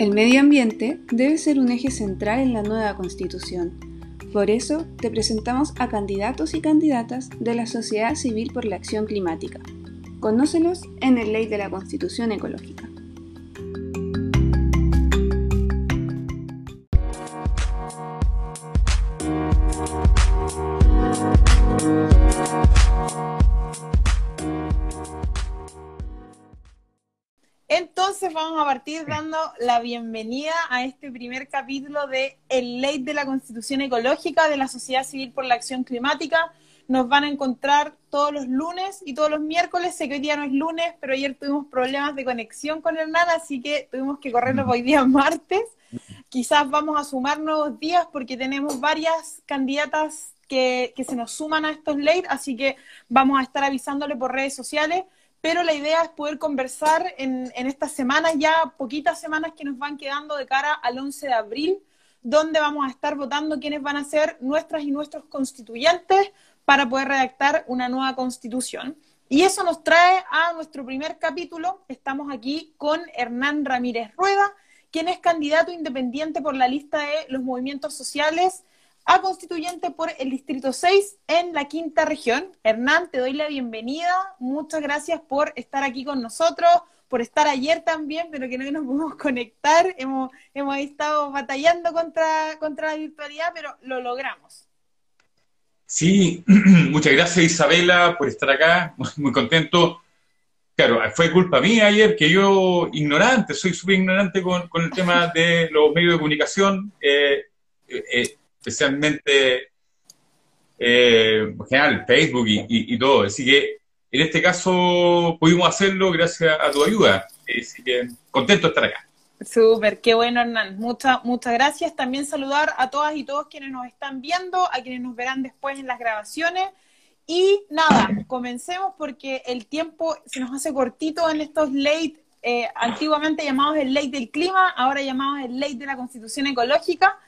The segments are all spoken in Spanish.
El medio ambiente debe ser un eje central en la nueva constitución. Por eso te presentamos a candidatos y candidatas de la sociedad civil por la acción climática. Conócelos en el Ley de la Constitución Ecológica. Partir dando la bienvenida a este primer capítulo de El Ley de la Constitución Ecológica de la Sociedad Civil por la Acción Climática. Nos van a encontrar todos los lunes y todos los miércoles. Sé que hoy día no es lunes, pero ayer tuvimos problemas de conexión con Hernán, así que tuvimos que correrlo hoy día martes. Quizás vamos a sumar nuevos días porque tenemos varias candidatas que, que se nos suman a estos leyes, así que vamos a estar avisándole por redes sociales pero la idea es poder conversar en, estas semanas, ya poquitas semanas que nos van quedando de cara al 11 de abril, donde vamos a estar votando quiénes van a ser nuestras y nuestros constituyentes para poder redactar una nueva constitución. Y eso nos trae a nuestro primer capítulo. Estamos aquí con Hernán Ramírez Rueda, quien es candidato independiente por la lista de los movimientos sociales a constituyente por el Distrito 6 en la quinta región. Hernán, te doy la bienvenida. Muchas gracias por estar aquí con nosotros, por estar ayer también, pero que no nos pudimos conectar. Hemos, hemos estado batallando contra, contra la virtualidad, pero lo logramos. Sí, muchas gracias Isabela por estar acá, muy contento. Claro, fue culpa mía ayer que yo, ignorante, soy súper ignorante con, con, el tema de los medios de comunicación. Eh, eh, eh especialmente eh, en general Facebook y, todo. Así que en este caso pudimos hacerlo gracias a tu ayuda. Así que contento de estar acá. Súper, qué bueno Hernán. Muchas, muchas gracias. También saludar a todas y todos quienes nos están viendo, a quienes nos verán después en las grabaciones. Y nada, comencemos porque el tiempo se nos hace cortito en estos late, eh, antiguamente llamados el late del clima, ahora llamados el late de la constitución ecológica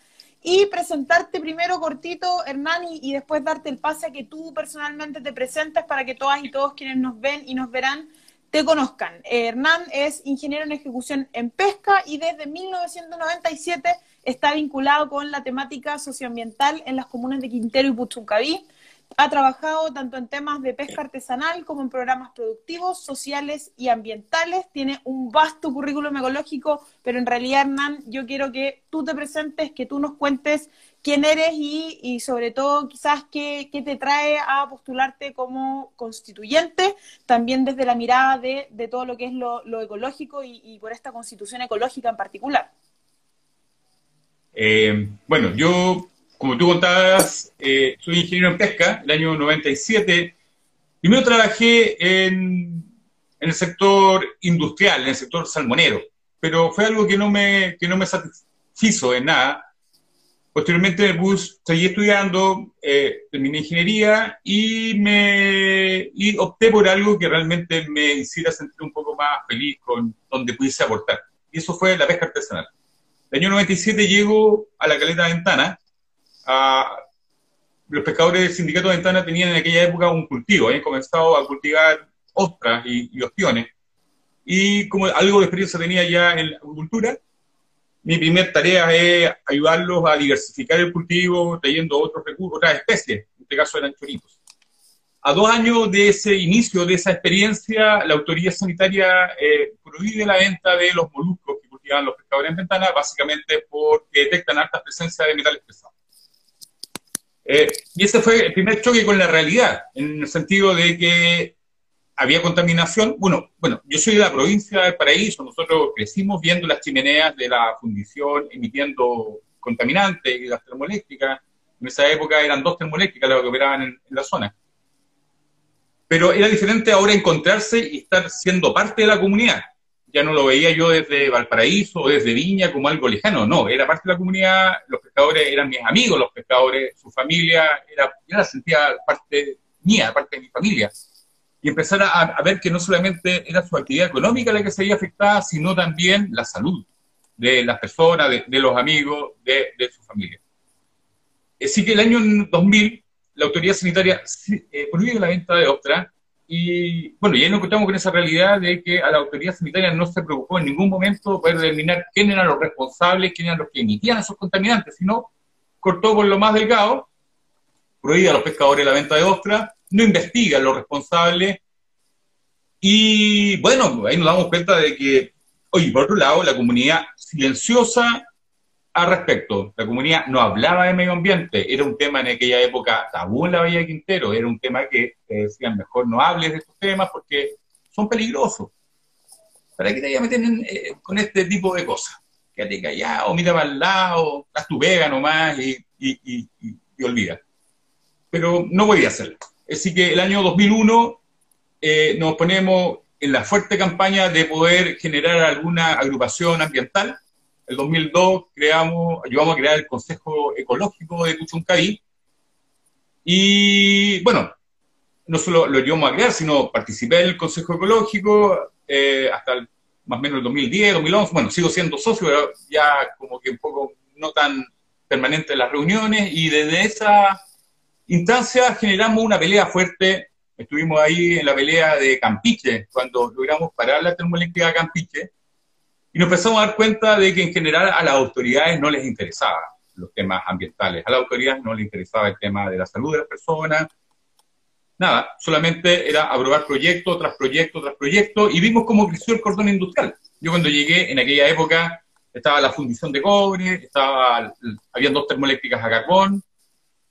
y presentarte primero cortito, Hernán, y, después darte el pase a que tú personalmente te presentes para que todas y todos quienes nos ven y nos verán te conozcan. Eh, Hernán es ingeniero en ejecución en pesca y desde 1997 está vinculado con la temática socioambiental en las comunas de Quintero y Puchuncaví. Ha trabajado tanto en temas de pesca artesanal como en programas productivos, sociales y ambientales. Tiene un vasto currículum ecológico, pero en realidad, Hernán, yo quiero que tú te presentes, que tú nos cuentes quién eres y, sobre todo quizás qué, te trae a postularte como constituyente, también desde la mirada de, todo lo que es lo, ecológico y, por esta constitución ecológica en particular. Eh, bueno, yo como tú contabas, eh, soy ingeniero en pesca, el año 97. Primero trabajé en, el sector industrial, en el sector salmonero, pero fue algo que no me, que no me satisfizo en nada. Posteriormente en el bus seguí estudiando, eh, terminé ingeniería y, me, y opté por algo que realmente me hiciera sentir un poco más feliz con donde pudiese aportar. Y eso fue la pesca artesanal. El año 97 llego a la caleta ventana los pescadores del sindicato de Ventana tenían en aquella época un cultivo, habían comenzado a cultivar ostras y, y ostiones. Y como algo de experiencia tenía ya en la agricultura, mi primera tarea es ayudarlos a diversificar el cultivo, trayendo otros recursos, otras especies, en este caso eran choritos. A dos años de ese inicio, de esa experiencia, la autoridad sanitaria eh, prohíbe la venta de los moluscos que cultivan los pescadores en ventana, básicamente porque detectan alta presencia de metales pesados. Eh, y ese fue el primer choque con la realidad, en el sentido de que había contaminación. Bueno, bueno, yo soy de la provincia del Paraíso, nosotros crecimos viendo las chimeneas de la fundición emitiendo contaminantes y las termoeléctricas. En esa época eran dos termoeléctricas las que operaban en la zona. Pero era diferente ahora encontrarse y estar siendo parte de la comunidad ya no lo veía yo desde Valparaíso o desde Viña como algo lejano, no, era parte de la comunidad, los pescadores eran mis amigos, los pescadores, su familia, era, yo la sentía parte mía, parte de mi familia. Y empezar a, ver que no solamente era su actividad económica la que se veía afectada, sino también la salud de las personas, de, los amigos, de, su familia. Así que el año 2000, la autoridad sanitaria eh, prohíbe la venta de ostras y bueno, y ahí nos encontramos con esa realidad de que a la autoridad sanitaria no se preocupó en ningún momento poder determinar quién eran los responsables, quién eran los que emitían esos contaminantes, sino cortó por lo más delgado, prohíbe a los pescadores la venta de ostras, no investiga a los responsables, y bueno, ahí nos damos cuenta de que, oye, por otro lado, la comunidad silenciosa al respecto. La comunidad no hablaba de medio ambiente, era un tema en aquella época tabú en la Bahía de Quintero, era un tema que decían, mejor no hables de estos temas porque son peligrosos. ¿Para qué te voy a meter eh, con este tipo de cosas? Quédate callado, mira para el lado, haz tu vega nomás y, y, y, olvida. Pero no voy a hacerlo. Así que el año 2001 eh, nos ponemos en la fuerte campaña de poder generar alguna agrupación ambiental el 2002 creamos, ayudamos a crear el Consejo Ecológico de Cuchuncaví. Y bueno, no solo lo ayudamos a crear, sino participé en el Consejo Ecológico eh, hasta más o menos el 2010, 2011. Bueno, sigo siendo socio, pero ya como que un poco no tan permanente en las reuniones. Y desde esa instancia generamos una pelea fuerte. Estuvimos ahí en la pelea de Campiche, cuando logramos parar la termoeléctrica de Campiche y nos empezamos a dar cuenta de que en general a las autoridades no les interesaban los temas ambientales, a las autoridades no les interesaba el tema de la salud de las personas, nada, solamente era aprobar proyecto tras proyecto tras proyecto y vimos cómo creció el cordón industrial. Yo cuando llegué en aquella época estaba la fundición de cobre, estaba, había dos termoeléctricas a carbón,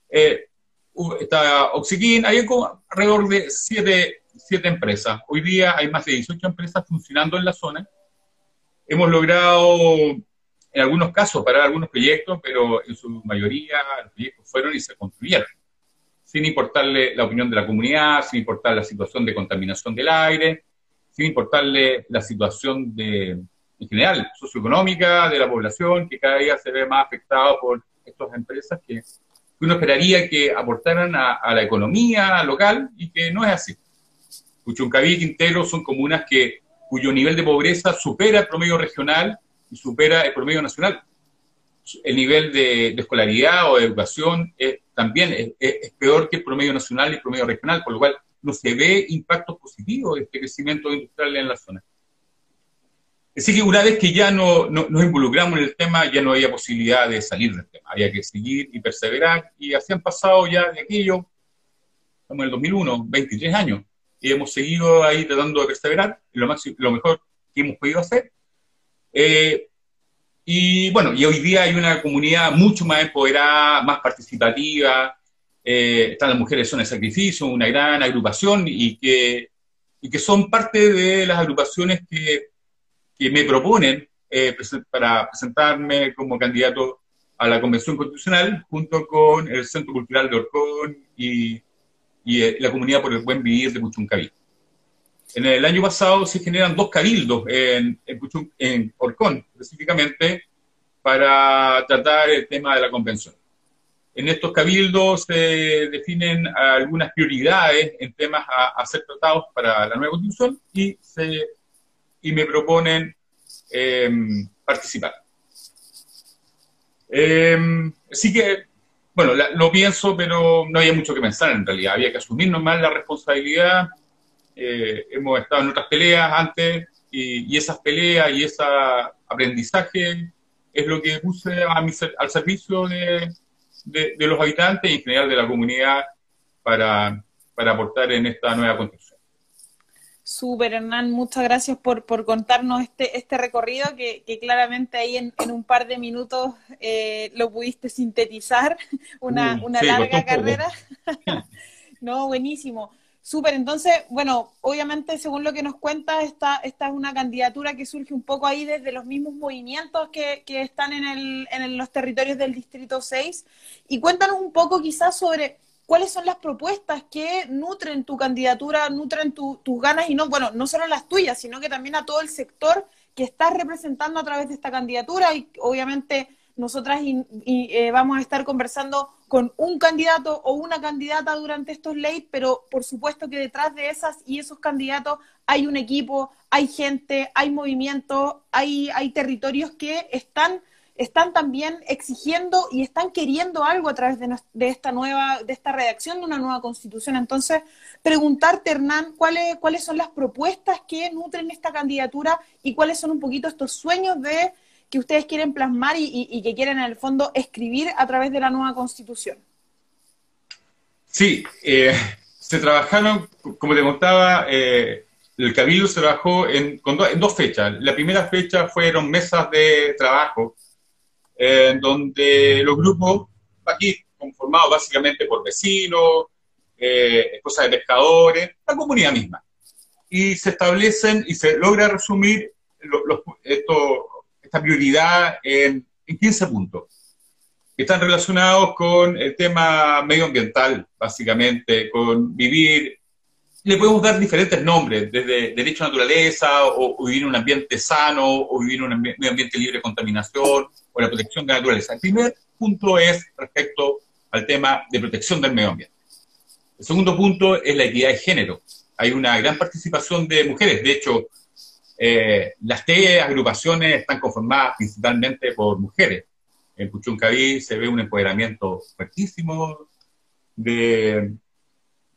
eh, estaba Oxiquín, había alrededor de siete, siete empresas. Hoy día hay más de 18 empresas funcionando en la zona hemos logrado en algunos casos parar algunos proyectos, pero en su mayoría los proyectos fueron y se construyeron, sin importarle la opinión de la comunidad, sin importar la situación de contaminación del aire, sin importarle la situación de, en general socioeconómica de la población, que cada día se ve más afectado por estas empresas que, uno esperaría que aportaran a, a, la economía local y que no es así. Puchuncaví y Quintero son comunas que cuyo nivel de pobreza supera el promedio regional y supera el promedio nacional. El nivel de, escolaridad o de educación también es, peor que el promedio nacional y el promedio regional, por lo cual no se ve impacto positivo de este crecimiento industrial en la zona. Así que una vez que ya no, nos involucramos en el tema, ya no había posibilidad de salir del tema. Había que seguir y perseverar. Y así han pasado ya de aquello, estamos en el 2001, 23 años y hemos seguido ahí tratando de perseverar, lo, lo mejor que hemos podido hacer. Eh, y bueno, y hoy día hay una comunidad mucho más empoderada, más participativa, eh, están las mujeres son de sacrificio, una gran agrupación y que, y que son parte de las agrupaciones que, que me proponen eh, para presentarme como candidato a la Convención Constitucional junto con el Centro Cultural de Orcón y y eh, la comunidad por el buen vivir de Puchuncaví. En el año pasado se generan dos cabildos en, en, Orcón, específicamente, para tratar el tema de la convención. En estos cabildos se definen algunas prioridades en temas a, ser tratados para la nueva constitución y, se, y me proponen em, participar. Eh, así que bueno, lo pienso, pero no había mucho que pensar en realidad. Había que asumir nomás la responsabilidad. Eh, hemos estado en otras peleas antes y, esas peleas y ese aprendizaje es lo que puse al servicio de, los habitantes y en general de la comunidad para, para aportar en esta nueva construcción. Súper, Hernán, muchas gracias por, por contarnos este, este recorrido que, claramente ahí en, un par de minutos eh, lo pudiste sintetizar, una, una larga carrera. no, buenísimo. Súper, entonces, bueno, obviamente según lo que nos cuenta, esta, esta es una candidatura que surge un poco ahí desde los mismos movimientos que, que están en, el, en los territorios del Distrito 6. Y cuéntanos un poco quizás sobre cuáles son las propuestas que nutren tu candidatura, nutren tus ganas y no, bueno, no solo las tuyas, sino que también a todo el sector que estás representando a través de esta candidatura. Y obviamente nosotras eh, vamos a estar conversando con un candidato o una candidata durante estos leyes, pero por supuesto que detrás de esas y esos candidatos hay un equipo, hay gente, hay movimientos, hay, hay territorios que están están también exigiendo y están queriendo algo a través de, esta nueva, de esta redacción de una nueva constitución. Entonces, preguntarte, Hernán, ¿cuáles, cuáles son las propuestas que nutren esta candidatura y cuáles son un poquito estos sueños de que ustedes quieren plasmar y, que quieren en el fondo escribir a través de la nueva constitución. Sí, eh, se trabajaron, como te contaba, eh, el Cabildo se trabajó en, en, dos fechas. La primera fecha fueron mesas de trabajo, en donde los grupos, aquí conformados básicamente por vecinos, eh, esposas de pescadores, la comunidad misma. Y se establecen y se logra resumir esta prioridad en, en 15 puntos están relacionados con el tema medioambiental, básicamente, con vivir le podemos dar diferentes nombres, desde derecho a naturaleza, o, vivir en un ambiente sano, o vivir en un ambiente libre de contaminación, o la protección de la naturaleza. El primer punto es respecto al tema de protección del medio ambiente. El segundo punto es la equidad de género. Hay una gran participación de mujeres. De hecho, eh, las TE agrupaciones están conformadas principalmente por mujeres. En Puchuncaví se ve un empoderamiento fuertísimo de,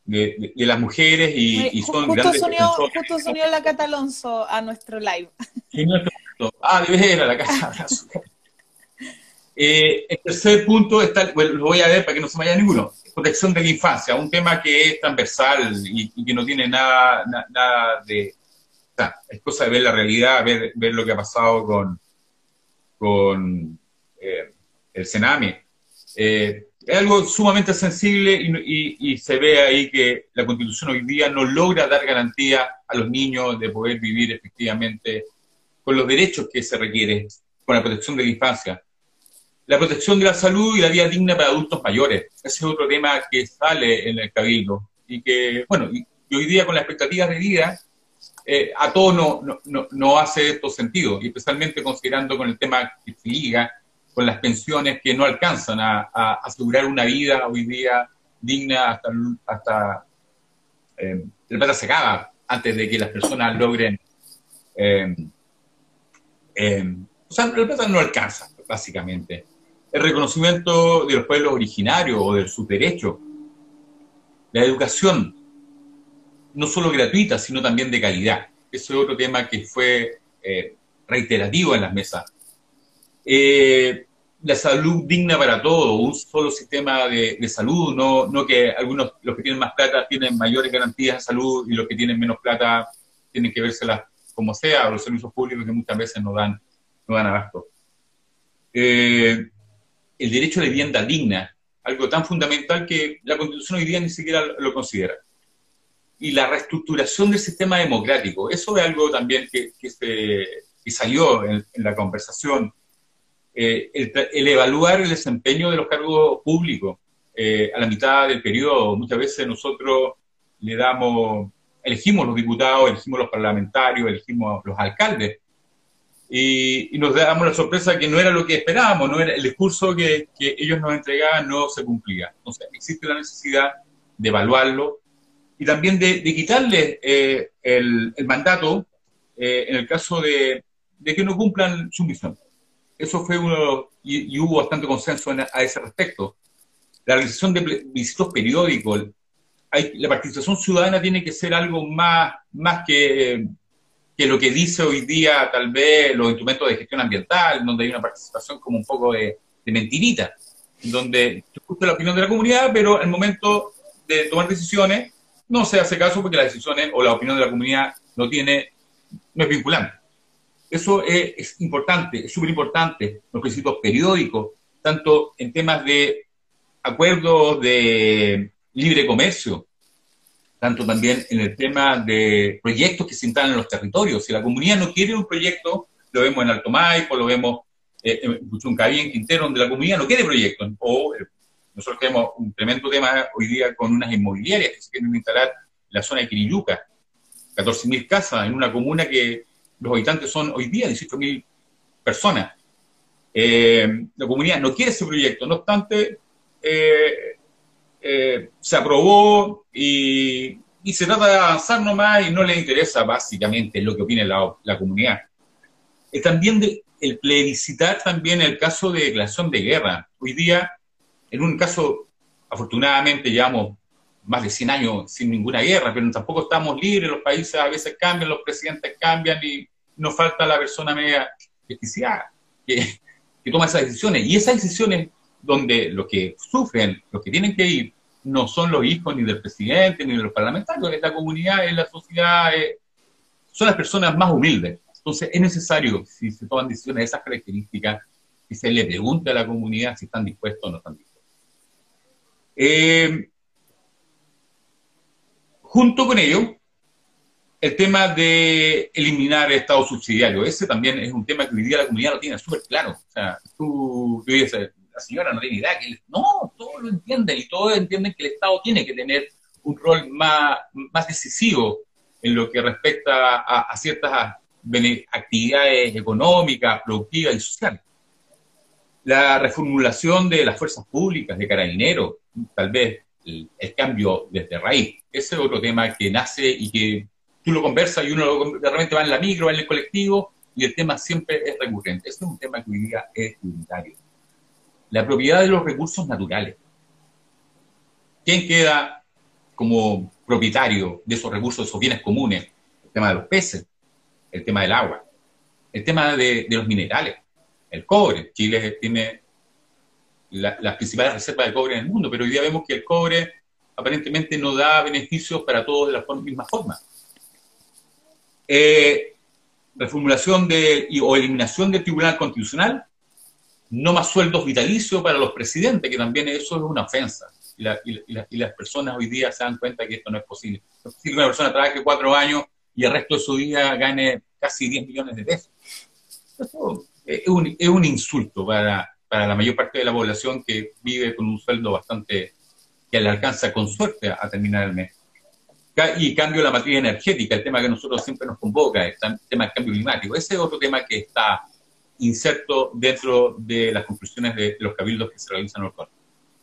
de, las mujeres y, son justo grandes sonido, Justo sonió la Cata Alonso a nuestro live. ah, de veras, la Cata eh, el tercer punto, está, bueno, lo voy a ver para que no se vaya ninguno, protección de la infancia, un tema que es transversal y, que no tiene nada, nada de... es cosa de ver la realidad, ver, ver lo que ha pasado con, con eh, el Sename. Eh, es algo sumamente sensible y, se ve ahí que la Constitución hoy día no logra dar garantía a los niños de poder vivir efectivamente con los derechos que se requiere, con la protección de la infancia. La protección de la salud y la vida digna para adultos mayores. Ese es otro tema que sale en el Cabildo y que, bueno, y, hoy día con las expectativas de vida, eh, a todos no, no, no, hace esto sentido, y especialmente considerando con el tema que se liga con las pensiones que no alcanzan a, asegurar una vida hoy día digna hasta, hasta eh, el plata se acaba antes de que las personas logren eh, eh, o sea, el plata no alcanza, básicamente. El reconocimiento de los pueblos originarios o de sus derechos. La educación, no solo gratuita, sino también de calidad. Ese es otro tema que fue reiterativo en las mesas. Eh, la salud digna para todos, un solo sistema de, salud, no, no que algunos, los que tienen más plata, tienen mayores garantías de salud y los que tienen menos plata tienen que vérselas como sea, o los servicios públicos que muchas veces no dan, no dan abasto. Eh, el derecho a la vivienda digna, algo tan fundamental que la Constitución hoy día ni siquiera lo considera. Y la reestructuración del sistema democrático, eso es algo también que, que, salió en la conversación eh, el, evaluar el desempeño de los cargos públicos eh, a la mitad del periodo. Muchas veces nosotros le damos, elegimos los diputados, elegimos los parlamentarios, elegimos los alcaldes, y, nos damos la sorpresa que no era lo que esperábamos, no era el discurso que, ellos nos entregaban no se cumplía. Entonces, existe la necesidad de evaluarlo y también de, quitarle eh, el, mandato en el caso de, de que no cumplan su misión. Eso fue uno, y, hubo bastante consenso a ese respecto. La realización de visitos periódicos, la participación ciudadana tiene que ser algo más, más que, que lo que dice hoy día tal vez los instrumentos de gestión ambiental, donde hay una participación como un poco de, mentirita, donde se escucha la opinión de la comunidad, pero el momento de tomar decisiones no se hace caso porque las decisiones o la opinión de la comunidad no tiene, no es vinculante. Eso es, importante, es súper importante, los principios periódicos, tanto en temas de acuerdos de libre comercio, tanto también en el tema de proyectos que se instalan en los territorios. Si la comunidad no quiere un proyecto, lo vemos en Alto Maipo, lo vemos eh, en Puchuncaví, en Quintero, donde la comunidad no quiere proyectos. O eh, nosotros tenemos un tremendo tema hoy día con unas inmobiliarias que se quieren instalar en la zona de Quirilluca, 14.000 casas en una comuna que los habitantes son hoy día 18.000 personas. Eh, la comunidad no quiere ese proyecto, no obstante, eh, eh, se aprobó y, se trata de avanzar nomás y no le interesa básicamente lo que opine la, comunidad. también el plebiscitar también el caso de declaración de guerra. Hoy día, en un caso, afortunadamente llevamos más de 100 años sin ninguna guerra, pero tampoco estamos libres, los países a veces cambian, los presidentes cambian y nos falta la persona media que toma esas decisiones. Y esas decisiones donde los que sufren, los que tienen que ir, no son los hijos ni del presidente ni de los parlamentarios, es la comunidad, es la sociedad, son las personas más humildes. Entonces es necesario, si se toman decisiones de esas características, que se le pregunte a la comunidad si están dispuestos o no están dispuestos. Eh, junto con ello, el tema de eliminar el Estado subsidiario, ese también es un tema que hoy día la comunidad lo tiene súper claro. O sea, tú, dices, la señora no tiene idea, que no, todos lo entienden y todos entienden que el Estado tiene que tener un rol más, más decisivo en lo que respecta a, ciertas actividades económicas, productivas y sociales. La reformulación de las fuerzas públicas, de carabineros, tal vez el, el cambio desde raíz, ese es otro tema que nace y que tú lo conversas y uno de repente va en la micro, va en el colectivo, y el tema siempre es recurrente. Este es un tema que hoy día es prioritario. La propiedad de los recursos naturales. ¿Quién queda como propietario de esos recursos, de esos bienes comunes? El tema de los peces, el tema del agua, el tema de, los minerales, el cobre. Chile tiene las principales reservas de cobre en el mundo, pero hoy día vemos que el cobre aparentemente no da beneficios para todos de la misma forma. Eh, reformulación de, o eliminación del Tribunal Constitucional, no más sueldos vitalicios para los presidentes, que también eso es una ofensa. Y, las personas hoy día se dan cuenta que esto no es posible. No es posible que una persona trabaje cuatro años y el resto de su vida gane casi 10 millones de pesos. Eso es un, es un insulto para, para la mayor parte de la población que vive con un sueldo bastante que le alcanza con suerte a terminar el mes y cambio de la matriz energética, el tema que nosotros siempre nos convoca, el tema del cambio climático. Ese es otro tema que está inserto dentro de las conclusiones de los cabildos que se realizan en el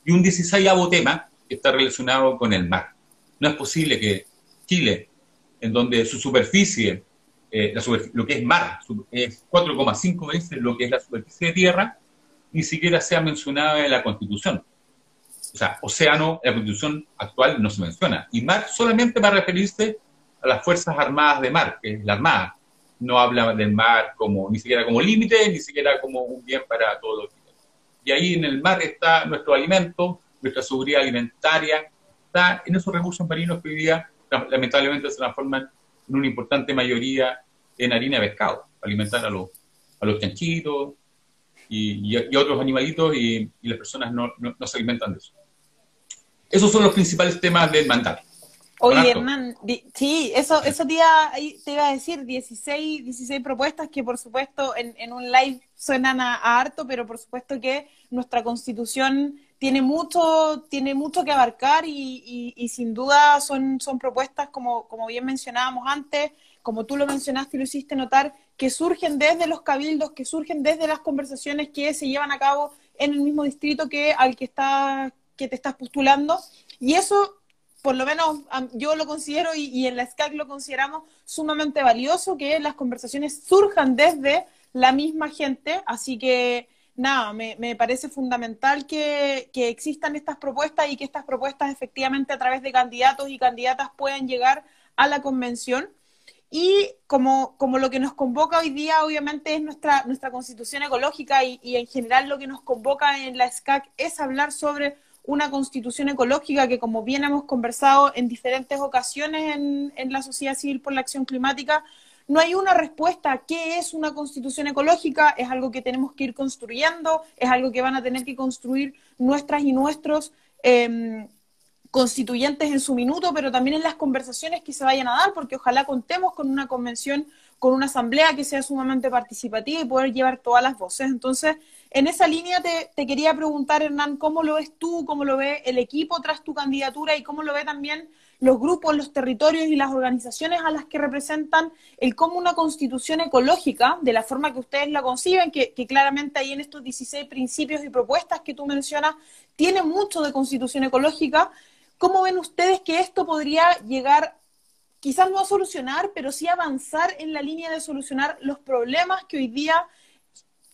Y un 16 tema que está relacionado con el mar. No es posible que Chile, en donde su superficie, eh, lo que es mar, es 4,5 veces lo que es la superficie de tierra, ni siquiera sea mencionada en la Constitución o sea, océano la constitución actual no se menciona. Y mar solamente va a referirse a las Fuerzas Armadas de Mar, que es la Armada. No habla del mar como, ni siquiera como límite, ni siquiera como un bien para todos los. Y ahí en el mar está nuestro alimento, nuestra seguridad alimentaria, está en esos recursos marinos que hoy día lamentablemente se transforman en una importante mayoría en harina de pescado, alimentar a los, a los chanchitos y, otros animalitos y, las personas no, no se alimentan de eso. Esos son los principales temas del mandato. Oye, Hernán, sí, eso, eso te, iba, te iba a decir, 16, 16 propuestas que por supuesto en, un live suenan a, harto, pero por supuesto que nuestra constitución tiene mucho, tiene mucho que abarcar y, y, sin duda son, son propuestas, como, como bien mencionábamos antes, como tú lo mencionaste y lo hiciste notar, que surgen desde los cabildos, que surgen desde las conversaciones que se llevan a cabo en el mismo distrito que al que está que te estás postulando. Y eso, por lo menos yo lo considero y, en la SCAC lo consideramos sumamente valioso, que las conversaciones surjan desde la misma gente. Así que, nada, me, parece fundamental que, que, existan estas propuestas y que estas propuestas efectivamente a través de candidatos y candidatas puedan llegar a la convención. Y como, como lo que nos convoca hoy día, obviamente, es nuestra, nuestra constitución ecológica y, y en general lo que nos convoca en la SCAC es hablar sobre una constitución ecológica que, como bien hemos conversado en diferentes ocasiones en, la sociedad civil por la acción climática, no hay una respuesta a qué es una constitución ecológica, es algo que tenemos que ir construyendo, es algo que van a tener que construir nuestras y nuestros em, constituyentes en su minuto, pero también en las conversaciones que se vayan a dar, porque ojalá contemos con una convención, con una asamblea que sea sumamente participativa y poder llevar todas las voces. Entonces, en esa línea te, quería preguntar, Hernán, ¿cómo lo ves tú, cómo lo ve el equipo tras tu candidatura y cómo lo ve también los grupos, los territorios y las organizaciones a las que representan el cómo una constitución ecológica, de la forma que ustedes la conciben, que, claramente ahí en estos 16 principios y propuestas que tú mencionas, tiene mucho de constitución ecológica, ¿cómo ven ustedes que esto podría llegar quizás no a solucionar, pero sí avanzar en la línea de solucionar los problemas que hoy día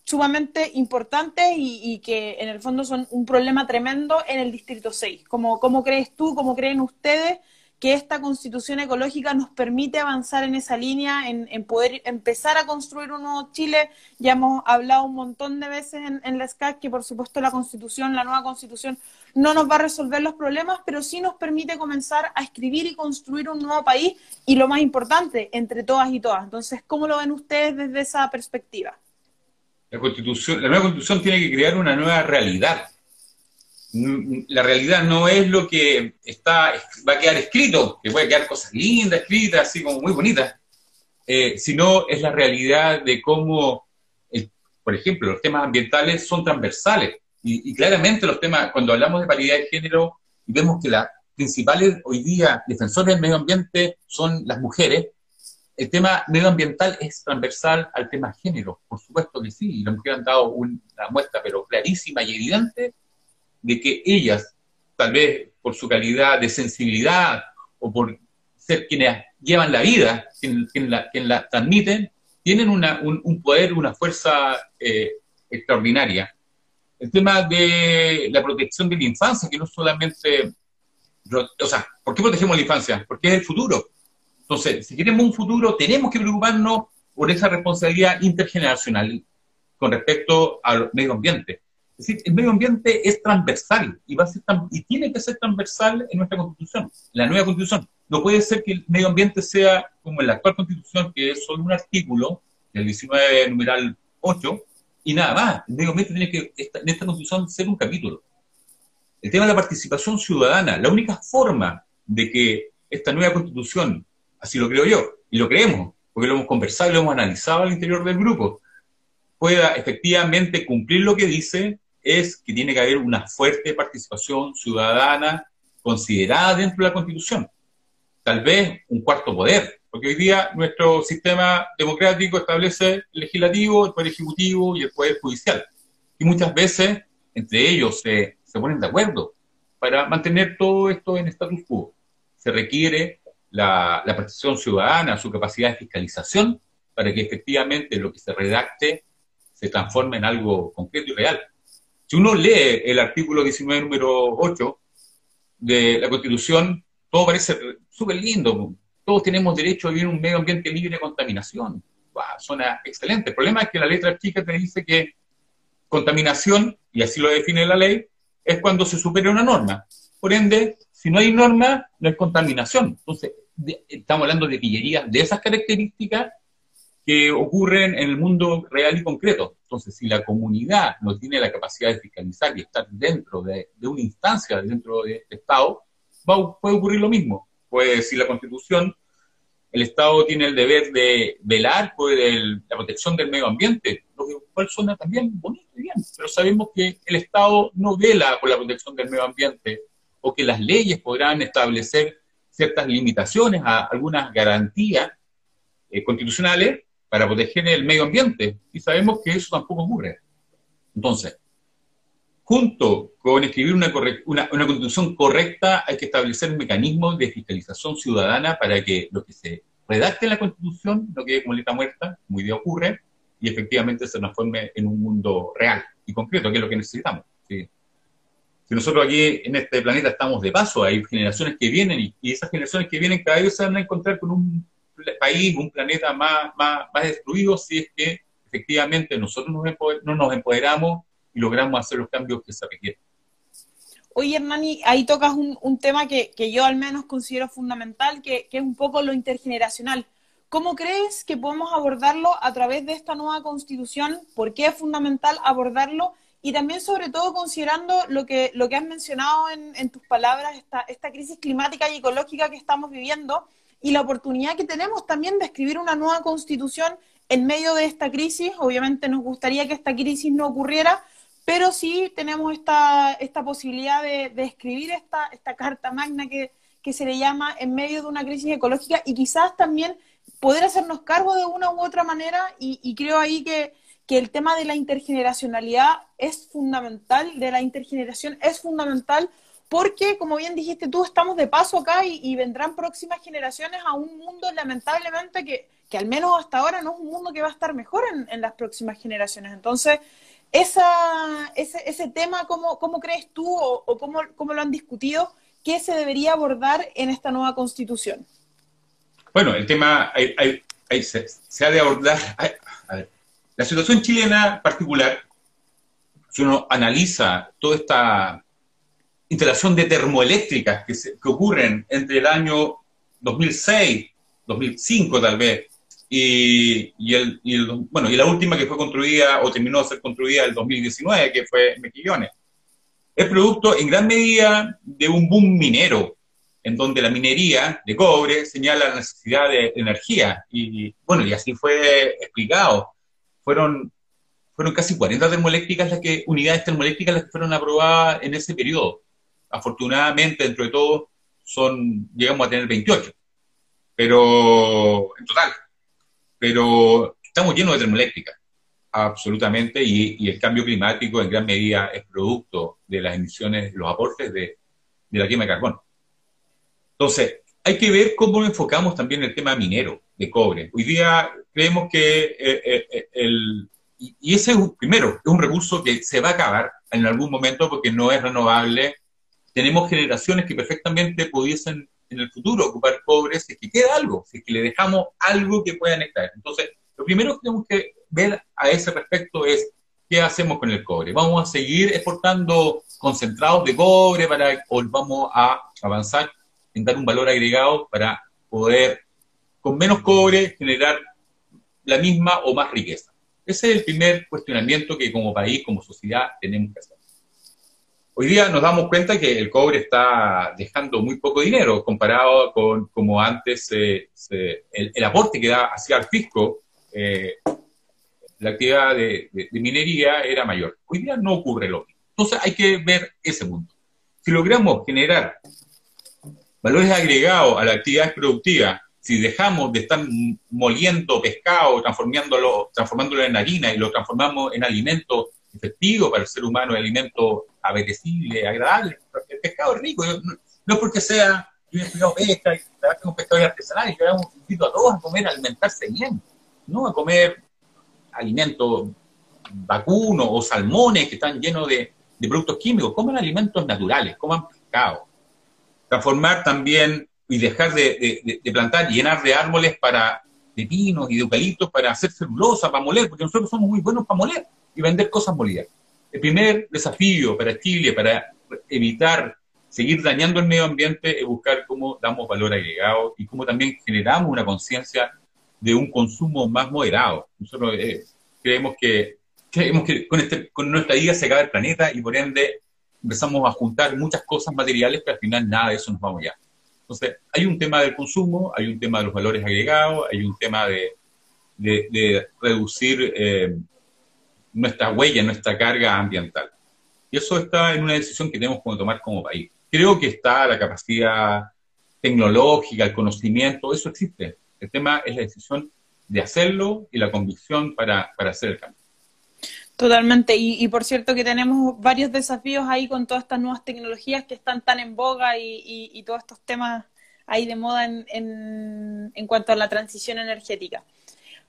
sumamente importantes y, que en el fondo son un problema tremendo en el Distrito 6. ¿Cómo, cómo crees tú, cómo creen ustedes que esta constitución ecológica nos permite avanzar en esa línea, en, poder empezar a construir un nuevo Chile. Ya hemos hablado un montón de veces en, en la SCAC que por supuesto la constitución, la nueva constitución, no nos va a resolver los problemas, pero sí nos permite comenzar a escribir y construir un nuevo país y lo más importante, entre todas y todas. Entonces, ¿cómo lo ven ustedes desde esa perspectiva? La constitución, la nueva constitución tiene que crear una nueva realidad la realidad no es lo que está, va a quedar escrito, que puede quedar cosas lindas escritas, así como muy bonitas, eh, sino es la realidad de cómo, por ejemplo, los temas ambientales son transversales. Y, claramente los temas, cuando hablamos de paridad de género, y vemos que las principales hoy día defensores del medio ambiente son las mujeres, el tema medioambiental es transversal al tema género, por supuesto que sí, y las mujeres han dado una muestra, pero clarísima y evidente, de que ellas, tal vez por su calidad de sensibilidad o por ser quienes llevan la vida, quienes, la, la, transmiten, tienen un, poder, una fuerza eh, extraordinaria. El tema de la protección de la infancia, que no solamente... O sea, ¿por qué protegemos la infancia? Porque es el futuro. Entonces, si queremos un futuro, tenemos que preocuparnos por esa responsabilidad intergeneracional con respecto al medio ambiente. Es decir, el medio ambiente es transversal y, va a ser y tiene que ser transversal en nuestra constitución, en la nueva constitución. No puede ser que el medio ambiente sea como en la actual constitución, que es solo un artículo, el 19 numeral 8, y nada más. El medio ambiente tiene que, en esta constitución, ser un capítulo. El tema de la participación ciudadana, la única forma de que esta nueva constitución, así lo creo yo, y lo creemos, porque lo hemos conversado y lo hemos analizado al interior del grupo, pueda efectivamente cumplir lo que dice es que tiene que haber una fuerte participación ciudadana considerada dentro de la Constitución. Tal vez un cuarto poder, porque hoy día nuestro sistema democrático establece el legislativo, el poder ejecutivo y el poder judicial. Y muchas veces entre ellos se, ponen de acuerdo para mantener todo esto en status quo. Se requiere la, la participación ciudadana, su capacidad de fiscalización, para que efectivamente lo que se redacte se transforme en algo concreto y real. Si uno lee el artículo 19, número 8 de la Constitución, todo parece súper lindo. Todos tenemos derecho a vivir en un medio ambiente libre de contaminación. suena excelente. El problema es que la letra chica te dice que contaminación, y así lo define la ley, es cuando se supera una norma. Por ende, si no hay norma, no es contaminación. Entonces, estamos hablando de pillerías de esas características que ocurren en el mundo real y concreto. Entonces, si la comunidad no tiene la capacidad de fiscalizar y estar dentro de, una instancia, dentro de este Estado, va, puede ocurrir lo mismo. Pues si la Constitución, el Estado tiene el deber de velar por la protección del medio ambiente, lo cual suena también bonito y bien, pero sabemos que el Estado no vela por la protección del medio ambiente o que las leyes podrán establecer ciertas limitaciones a algunas garantías eh, constitucionales para proteger el medio ambiente. Y sabemos que eso tampoco ocurre. Entonces, junto con escribir una, una, una, constitución correcta, hay que establecer mecanismos de fiscalización ciudadana para que lo que se redacte en la constitución no quede como letra muerta, como hoy ocurre, y efectivamente se transforme en un mundo real y concreto, que es lo que necesitamos. Si nosotros aquí en este planeta estamos de paso, hay generaciones que vienen y, esas generaciones que vienen cada vez se van a encontrar con un país, un planeta más, más, más destruido si es que efectivamente nosotros no nos empoderamos y logramos hacer los cambios que se requieren. Oye, Hernani, ahí tocas un, tema que, que, yo al menos considero fundamental, que, que, es un poco lo intergeneracional. ¿Cómo crees que podemos abordarlo a través de esta nueva constitución? ¿Por qué es fundamental abordarlo? Y también, sobre todo, considerando lo que, lo que has mencionado en, tus palabras, esta, esta crisis climática y ecológica que estamos viviendo, y la oportunidad que tenemos también de escribir una nueva constitución en medio de esta crisis. Obviamente nos gustaría que esta crisis no ocurriera, pero sí tenemos esta, esta posibilidad de, escribir esta, esta carta magna que, que se le llama en medio de una crisis ecológica y quizás también poder hacernos cargo de una u otra manera y creo ahí que, que el tema de la intergeneracionalidad es fundamental, de la intergeneración es fundamental porque, como bien dijiste tú, estamos de paso acá y, vendrán próximas generaciones a un mundo, lamentablemente, que, que, al menos hasta ahora no es un mundo que va a estar mejor en, las próximas generaciones. Entonces, ese, ese tema, ¿cómo, ¿cómo, crees tú o, cómo, cómo, lo han discutido? ¿Qué se debería abordar en esta nueva constitución? Bueno, el tema se, ha de abordar. la situación chilena particular, si uno analiza toda esta instalación de termoeléctricas que, que ocurren entre el año 2006, 2005 tal vez, y, y, el, bueno, y la última que fue construida o terminó de ser construida el 2019, que fue Mejillones. Es producto en gran medida de un boom minero, en donde la minería de cobre señala la necesidad de energía. Y bueno, y así fue explicado. Fueron, fueron casi 40 termoeléctricas las que, unidades termoeléctricas las que fueron aprobadas en ese periodo afortunadamente, dentro de todo, son, llegamos a tener 28, pero en total. Pero estamos llenos de termoeléctrica, absolutamente, y, el cambio climático en gran medida es producto de las emisiones, los aportes de, la quema de carbón. Entonces, hay que ver cómo enfocamos también el tema minero de cobre. Hoy día creemos que eh, eh, eh, el, y ese es primero, es un recurso que se va a acabar en algún momento porque no es renovable tenemos generaciones que perfectamente pudiesen en el futuro ocupar cobre si es que queda algo, si es que le dejamos algo que puedan extraer. Entonces, lo primero que tenemos que ver a ese respecto es qué hacemos con el cobre. ¿Vamos a seguir exportando concentrados de cobre para, o vamos a avanzar en dar un valor agregado para poder, con menos cobre, generar la misma o más riqueza? Ese es el primer cuestionamiento que como país, como sociedad, tenemos que hacer. Hoy día nos damos cuenta que el cobre está dejando muy poco dinero comparado con como antes el, aporte que da hacia el fisco, eh, la actividad de, minería era mayor. Hoy día no ocurre lo mismo. Entonces hay que ver ese punto. Si logramos generar valores agregados a la actividad productiva, si dejamos de estar moliendo pescado, transformándolo, transformándolo en harina y lo transformamos en alimento efectivo para el ser humano, alimento apetecible, agradable. El pescado es rico, no, es porque sea, yo he estudiado pesca, y trabajo un pescado artesanal, y yo invito a todos a comer, a alimentarse bien, no a comer alimentos vacunos o salmones que están llenos de, productos químicos, coman alimentos naturales, coman pescado. Transformar también y dejar de, de, plantar, llenar de árboles para de pinos y de eucaliptos para hacer celulosa, para moler, porque nosotros somos muy buenos para moler y vender cosas molidas. El primer desafío para Chile, para evitar seguir dañando el medio ambiente, es buscar cómo damos valor agregado y cómo también generamos una conciencia de un consumo más moderado. Nosotros eh, creemos, que, creemos que con, este, con nuestra vida se acaba el planeta y por ende empezamos a juntar muchas cosas materiales que al final nada de eso nos vamos ya. Entonces, hay un tema del consumo, hay un tema de los valores agregados, hay un tema de, de, reducir eh, nuestra huella, nuestra carga ambiental. Y eso está en una decisión que tenemos que tomar como país. Creo que está la capacidad tecnológica, el conocimiento, eso existe. El tema es la decisión de hacerlo y la convicción para, para hacer el cambio. Totalmente, y, por cierto que tenemos varios desafíos ahí con todas estas nuevas tecnologías que están tan en boga y, y, todos estos temas ahí de moda en, en, en, cuanto a la transición energética.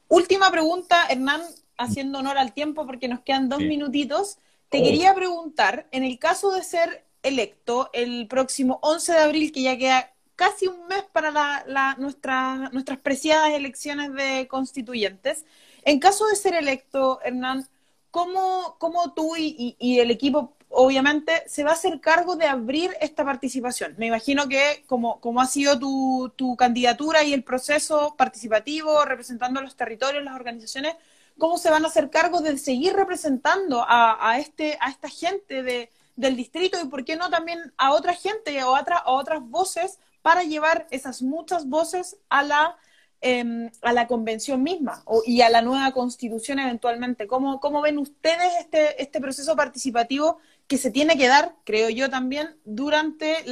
Última pregunta, Hernán, haciendo honor al tiempo porque nos quedan dos minutitos. Te oh. quería preguntar, en el caso de ser electo el próximo 11 de abril, que ya queda casi un mes para la, nuestras preciadas elecciones de constituyentes, en caso de ser electo, Hernán, ¿cómo, cómo tú y, y, el equipo, obviamente, se va a hacer cargo de abrir esta participación? Me imagino que como, como ha sido tu, tu candidatura y el proceso participativo, representando los territorios, las organizaciones, cómo se van a hacer cargo de seguir representando a, este, a esta gente de, del distrito y por qué no también a otra gente o a, otras voces para llevar esas muchas voces a la, em, a la convención misma y a la nueva constitución eventualmente. ¿Cómo, cómo ven ustedes este, este proceso participativo que se tiene que dar, creo yo también, durante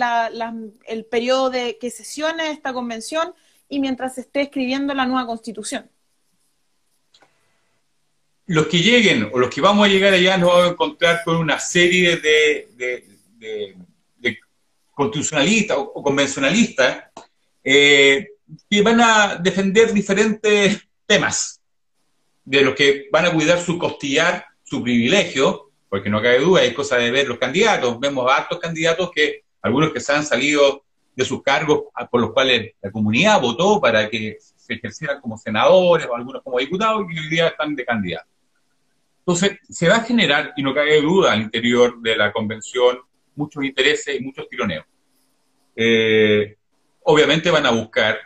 el periodo de que sesione esta convención y mientras se esté escribiendo la nueva constitución? los que lleguen o los que vamos a llegar allá nos vamos a encontrar con una serie de, constitucionalistas o, convencionalistas eh, que van a defender diferentes temas, de los que van a cuidar su costillar, su privilegio, porque no cabe duda, hay cosa de ver los candidatos. Vemos a altos candidatos que, algunos que se han salido de sus cargos por los cuales la comunidad votó para que se ejercieran como senadores o algunos como diputados y hoy día están de candidatos. Entonces, se va a generar, y no cabe duda, al interior de la convención, muchos intereses y muchos tironeos. Eh, obviamente van a buscar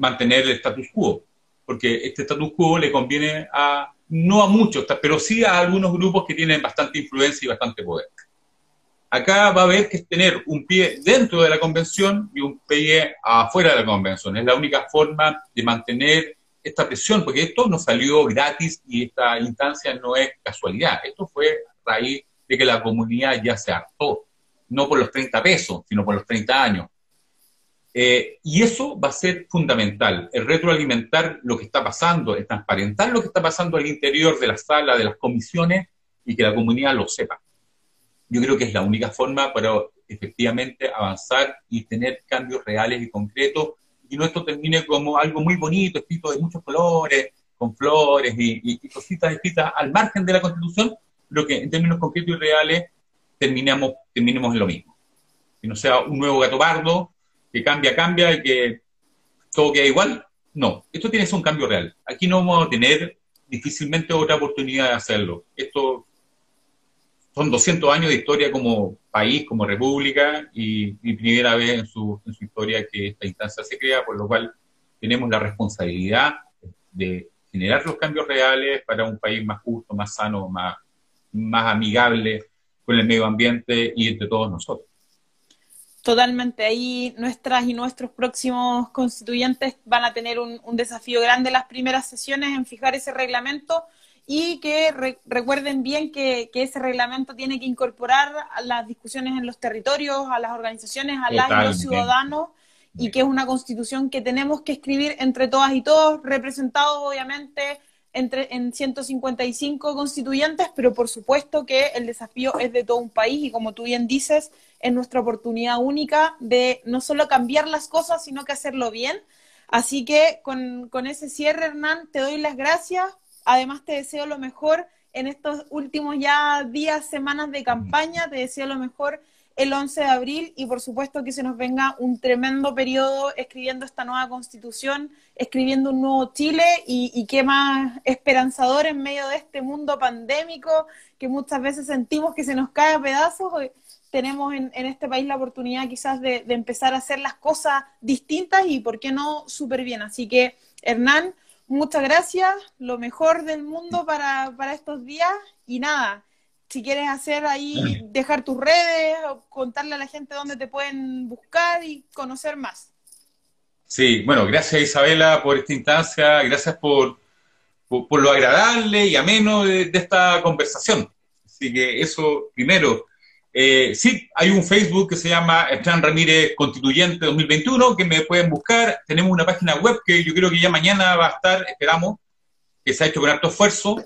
mantener el status quo, porque este status quo le conviene a, no a muchos, pero sí a algunos grupos que tienen bastante influencia y bastante poder. Acá va a haber que tener un pie dentro de la convención y un pie afuera de la convención. Es la única forma de mantener esta presión, porque esto no salió gratis y esta instancia no es casualidad. Esto fue a raíz de que la comunidad ya se hartó, no por los 30 pesos, sino por los 30 años. Eh, y eso va a ser fundamental, el retroalimentar lo que está pasando, el transparentar lo que está pasando al interior de la sala, de las comisiones, y que la comunidad lo sepa. Yo creo que es la única forma para efectivamente avanzar y tener cambios reales y concretos, y no esto termine como algo muy bonito, escrito de muchos colores, con flores y, cositas escritas al margen de la Constitución, pero que en términos concretos y reales terminemos, terminemos en lo mismo. Que no sea un nuevo gato pardo, que cambia, cambia y que todo queda igual. No, esto tiene que ser un cambio real. Aquí no vamos a tener difícilmente otra oportunidad de hacerlo. Esto son 200 años de historia como país, como república, y, primera vez en su, en su historia que esta instancia se crea, por lo cual tenemos la responsabilidad de generar los cambios reales para un país más justo, más sano, más, más amigable con el medio ambiente y entre todos nosotros. Totalmente, ahí nuestras y nuestros próximos constituyentes van a tener un, desafío grande en las primeras sesiones en fijar ese reglamento y que recuerden bien que, ese reglamento tiene que incorporar a las discusiones en los territorios, a las organizaciones, a las y los ciudadanos y que es una constitución que tenemos que escribir entre todas y todos, representados obviamente entre, en 155 constituyentes, pero por supuesto que el desafío es de todo un país y como tú bien dices, es nuestra oportunidad única de no solo cambiar las cosas, sino que hacerlo bien. Así que con, con ese cierre, Hernán, te doy las gracias. Además, te deseo lo mejor en estos últimos ya días, semanas de campaña. Te deseo lo mejor el 11 de abril y por supuesto que se nos venga un tremendo periodo escribiendo esta nueva constitución, escribiendo un nuevo Chile y, qué más esperanzador en medio de este mundo pandémico que muchas veces sentimos que se nos cae a pedazos. Tenemos en, este país la oportunidad quizás de, empezar a hacer las cosas distintas y, ¿por qué no, súper bien? Así que, Hernán, muchas gracias, lo mejor del mundo para, para estos días y nada, si quieres hacer ahí, dejar tus redes o contarle a la gente dónde te pueden buscar y conocer más. Sí, bueno, gracias Isabela por esta instancia, gracias por, por, lo agradable y ameno de, esta conversación. Así que eso primero. Eh, sí, hay un Facebook que se llama Estran Ramírez Constituyente 2021 que me pueden buscar. Tenemos una página web que yo creo que ya mañana va a estar, esperamos, que se ha hecho con harto esfuerzo.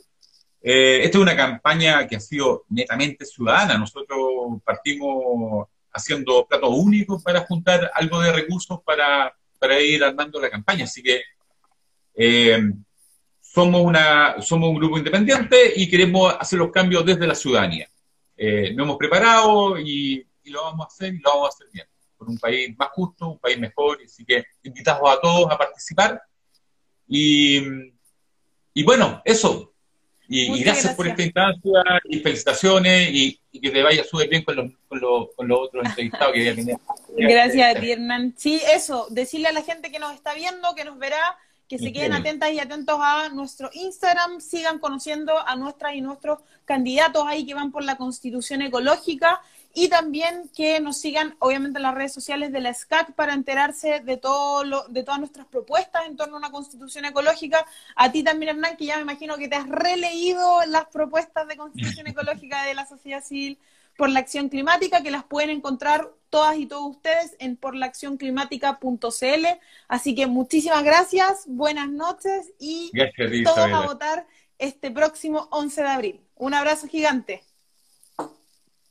Eh, esta es una campaña que ha sido netamente ciudadana. Nosotros partimos haciendo platos únicos para juntar algo de recursos para, para ir armando la campaña. Así que eh, somos, una, somos un grupo independiente y queremos hacer los cambios desde la ciudadanía. Eh, nos hemos preparado y, lo vamos a hacer y lo vamos a hacer bien. Por un país más justo, un país mejor. Así que invitamos a todos a participar. Y, y bueno, eso. Y, gracias, por esta instancia y felicitaciones y, que te vaya súper bien con los, con, los, con los otros entrevistados que ya tener. Gracias a ti, Hernán. Sí, eso, decirle a la gente que nos está viendo, que nos verá, que se queden atentas y atentos a nuestro Instagram, sigan conociendo a nuestras y nuestros candidatos ahí que van por la constitución ecológica y también que nos sigan obviamente en las redes sociales de la SCAC para enterarse de todo lo, de todas nuestras propuestas en torno a una constitución ecológica. A ti también, Hernán, que ya me imagino que te has releído las propuestas de constitución ecológica de la sociedad civil por la acción climática, que las pueden encontrar todas y todos ustedes en porlaaccionclimática.cl. Así que muchísimas gracias, buenas noches y todos a votar este próximo 11 de abril. Un abrazo gigante.